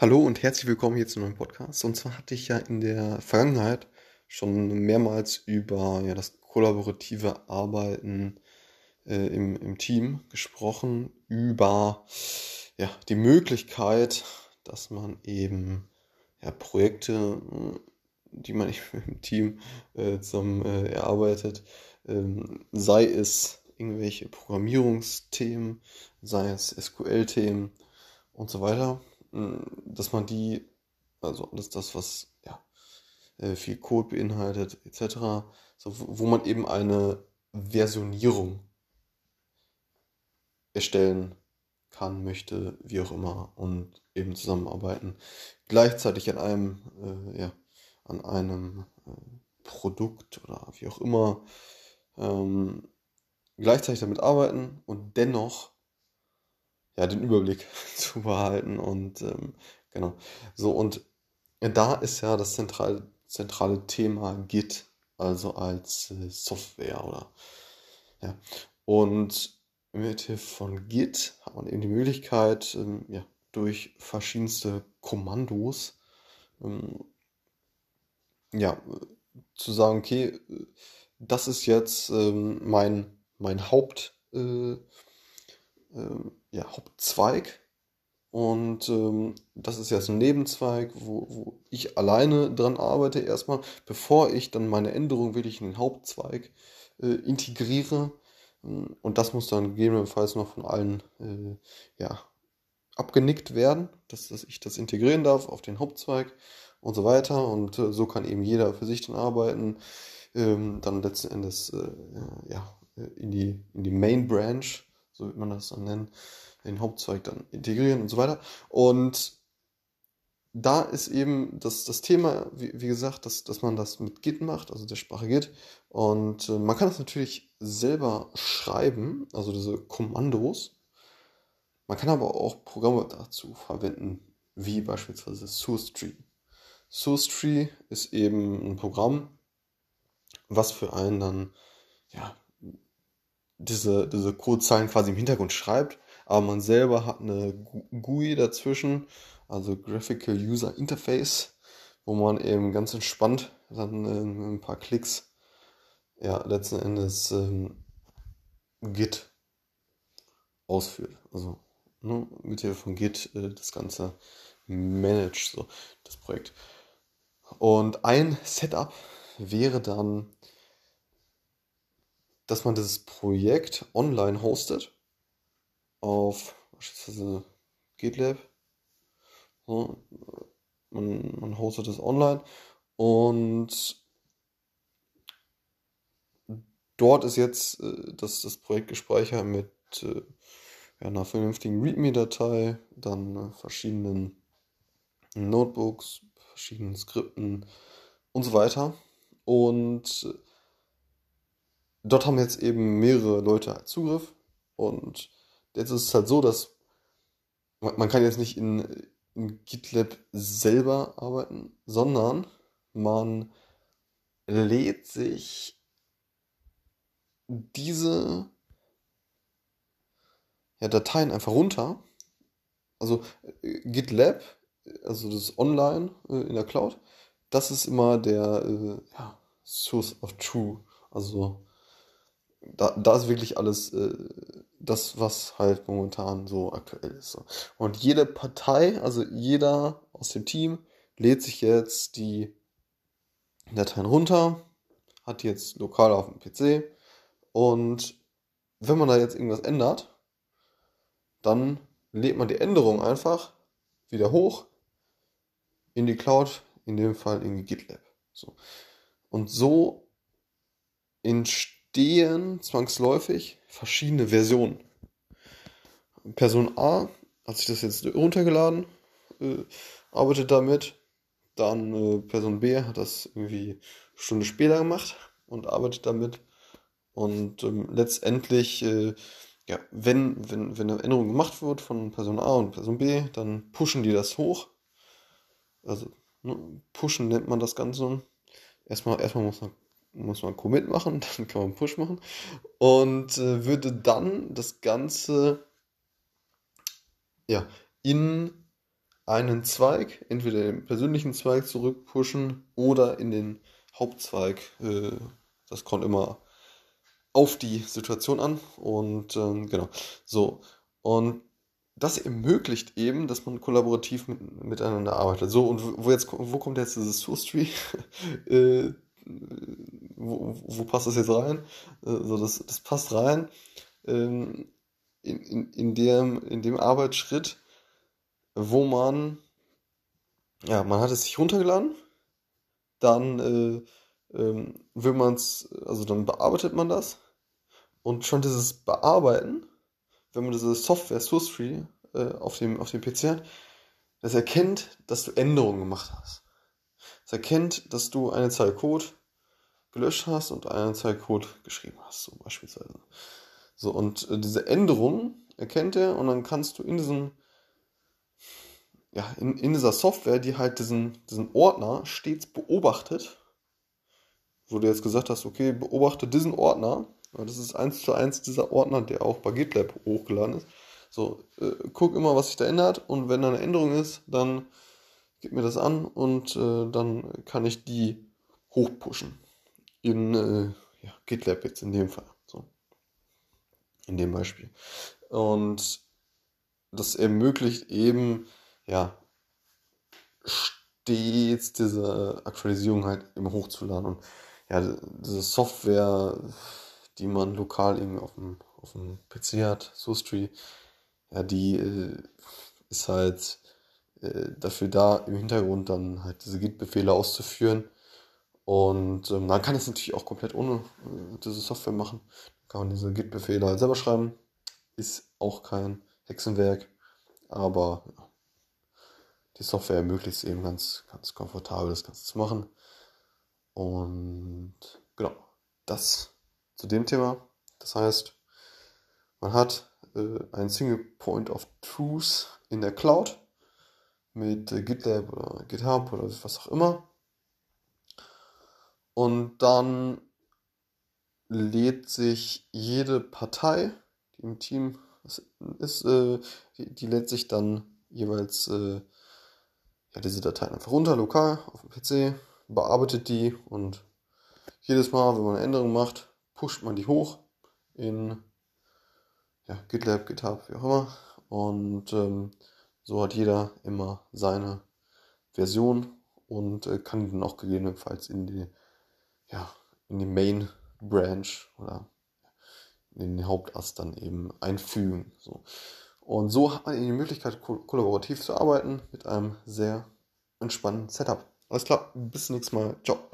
Hallo und herzlich willkommen hier zu einem Podcast. Und zwar hatte ich ja in der Vergangenheit schon mehrmals über ja, das kollaborative Arbeiten äh, im, im Team gesprochen, über ja, die Möglichkeit, dass man eben ja, Projekte, die man im Team äh, zusammen äh, erarbeitet, ähm, sei es irgendwelche Programmierungsthemen, sei es SQL-Themen und so weiter, dass man die, also alles das, was ja, äh, viel Code beinhaltet, etc., so, wo man eben eine Versionierung erstellen kann, möchte, wie auch immer, und eben zusammenarbeiten. Gleichzeitig an einem, äh, ja, an einem äh, Produkt oder wie auch immer, ähm, gleichzeitig damit arbeiten und dennoch ja, den Überblick zu behalten und ähm, genau. So, und da ist ja das zentrale, zentrale Thema Git, also als äh, Software oder ja. Und mit Hilfe von Git hat man eben die Möglichkeit, ähm, ja, durch verschiedenste Kommandos ähm, ja, zu sagen, okay, das ist jetzt ähm, mein, mein Haupt, äh, äh, ja, Hauptzweig. Und ähm, das ist jetzt ein Nebenzweig, wo, wo ich alleine dran arbeite erstmal, bevor ich dann meine Änderung wirklich in den Hauptzweig äh, integriere. Und das muss dann gegebenenfalls noch von allen äh, ja, abgenickt werden, dass, dass ich das integrieren darf auf den Hauptzweig und so weiter. Und äh, so kann eben jeder für sich dann arbeiten. Ähm, dann letzten Endes äh, ja, in, die, in die Main Branch so wird man das dann nennen, den Hauptzweig dann integrieren und so weiter. Und da ist eben das, das Thema, wie, wie gesagt, dass, dass man das mit Git macht, also der Sprache Git. Und äh, man kann das natürlich selber schreiben, also diese Kommandos. Man kann aber auch Programme dazu verwenden, wie beispielsweise SourceTree. SourceTree ist eben ein Programm, was für einen dann ja, diese, diese Codezeilen quasi im Hintergrund schreibt, aber man selber hat eine GUI dazwischen, also Graphical User Interface, wo man eben ganz entspannt dann in ein paar Klicks ja letzten Endes ähm, Git ausführt. Also ne, mit Hilfe von Git äh, das Ganze managt, so das Projekt. Und ein Setup wäre dann dass man dieses Projekt online hostet auf beispielsweise GitLab. So, man, man hostet es online und dort ist jetzt äh, das, das Projekt gespeichert mit äh, ja, einer vernünftigen README-Datei, dann äh, verschiedenen Notebooks, verschiedenen Skripten und so weiter. Und äh, dort haben jetzt eben mehrere Leute Zugriff und jetzt ist es halt so, dass man kann jetzt nicht in, in GitLab selber arbeiten, sondern man lädt sich diese ja, Dateien einfach runter. Also äh, GitLab, also das ist online äh, in der Cloud, das ist immer der äh, ja, Source of True. Also da, da ist wirklich alles äh, das, was halt momentan so aktuell ist. So. Und jede Partei, also jeder aus dem Team, lädt sich jetzt die Dateien runter, hat die jetzt lokal auf dem PC und wenn man da jetzt irgendwas ändert, dann lädt man die Änderung einfach wieder hoch in die Cloud, in dem Fall in GitLab. So. Und so entsteht entstehen zwangsläufig verschiedene Versionen. Person A hat sich das jetzt runtergeladen, äh, arbeitet damit. Dann äh, Person B hat das irgendwie eine Stunde später gemacht und arbeitet damit. Und ähm, letztendlich, äh, ja, wenn, wenn, wenn eine Änderung gemacht wird von Person A und Person B, dann pushen die das hoch. Also ne, pushen nennt man das Ganze. Erstmal, erstmal muss man muss man Commit machen, dann kann man Push machen und äh, würde dann das Ganze ja, in einen Zweig, entweder den persönlichen Zweig zurückpushen oder in den Hauptzweig. Äh, das kommt immer auf die Situation an. Und ähm, genau. So. Und das ermöglicht eben, dass man kollaborativ mit, miteinander arbeitet. So, und wo jetzt wo kommt jetzt dieses Source Tree? wo, wo passt das jetzt rein? Äh, so, das, das passt rein ähm, in, in, in, dem, in dem Arbeitsschritt, wo man, ja, man hat es sich runtergeladen, dann äh, ähm, will man es, also dann bearbeitet man das und schon dieses Bearbeiten, wenn man diese Software Source Tree äh, auf, dem, auf dem PC hat, das erkennt, dass du Änderungen gemacht hast. Es erkennt, dass du eine Zeile Code gelöscht hast und eine Zeile Code geschrieben hast, so beispielsweise. So, und äh, diese Änderung erkennt er und dann kannst du in diesem, ja, in, in dieser Software, die halt diesen, diesen Ordner stets beobachtet, wo du jetzt gesagt hast, okay, beobachte diesen Ordner, das ist eins zu eins dieser Ordner, der auch bei GitLab hochgeladen ist. So, äh, guck immer, was sich da ändert und wenn da eine Änderung ist, dann gib mir das an und äh, dann kann ich die hochpushen. In äh, ja, GitLab jetzt in dem Fall. So. In dem Beispiel. Und das ermöglicht eben, ja, stets diese Aktualisierung halt immer hochzuladen. Und ja, diese Software, die man lokal eben auf dem, auf dem PC hat, SourceTree, ja, die äh, ist halt äh, dafür da, im Hintergrund dann halt diese Git-Befehle auszuführen. Und ähm, man kann es natürlich auch komplett ohne äh, diese Software machen. Kann man diese Git-Befehle halt selber schreiben. Ist auch kein Hexenwerk, aber ja, die Software ermöglicht es eben ganz, ganz komfortabel, das Ganze zu machen. Und genau, das zu dem Thema. Das heißt, man hat äh, ein Single Point of Truth in der Cloud mit äh, GitLab oder GitHub oder was auch immer. Und dann lädt sich jede Partei, die im Team ist, äh, die, lädt sich dann jeweils äh, ja, diese Dateien einfach runter, lokal auf dem PC, bearbeitet die und jedes Mal, wenn man eine Änderung macht, pusht man die hoch in ja, GitLab, GitHub, wie auch immer. Und ähm, so hat jeder immer seine Version und äh, kann die dann auch gegebenenfalls in die, ja, in die Main Branch oder in den Hauptast dann eben einfügen. So. Und so hat man die Möglichkeit, ko kollaborativ zu arbeiten mit einem sehr entspannten Setup. Alles klar, bis nächstes Mal. Ciao.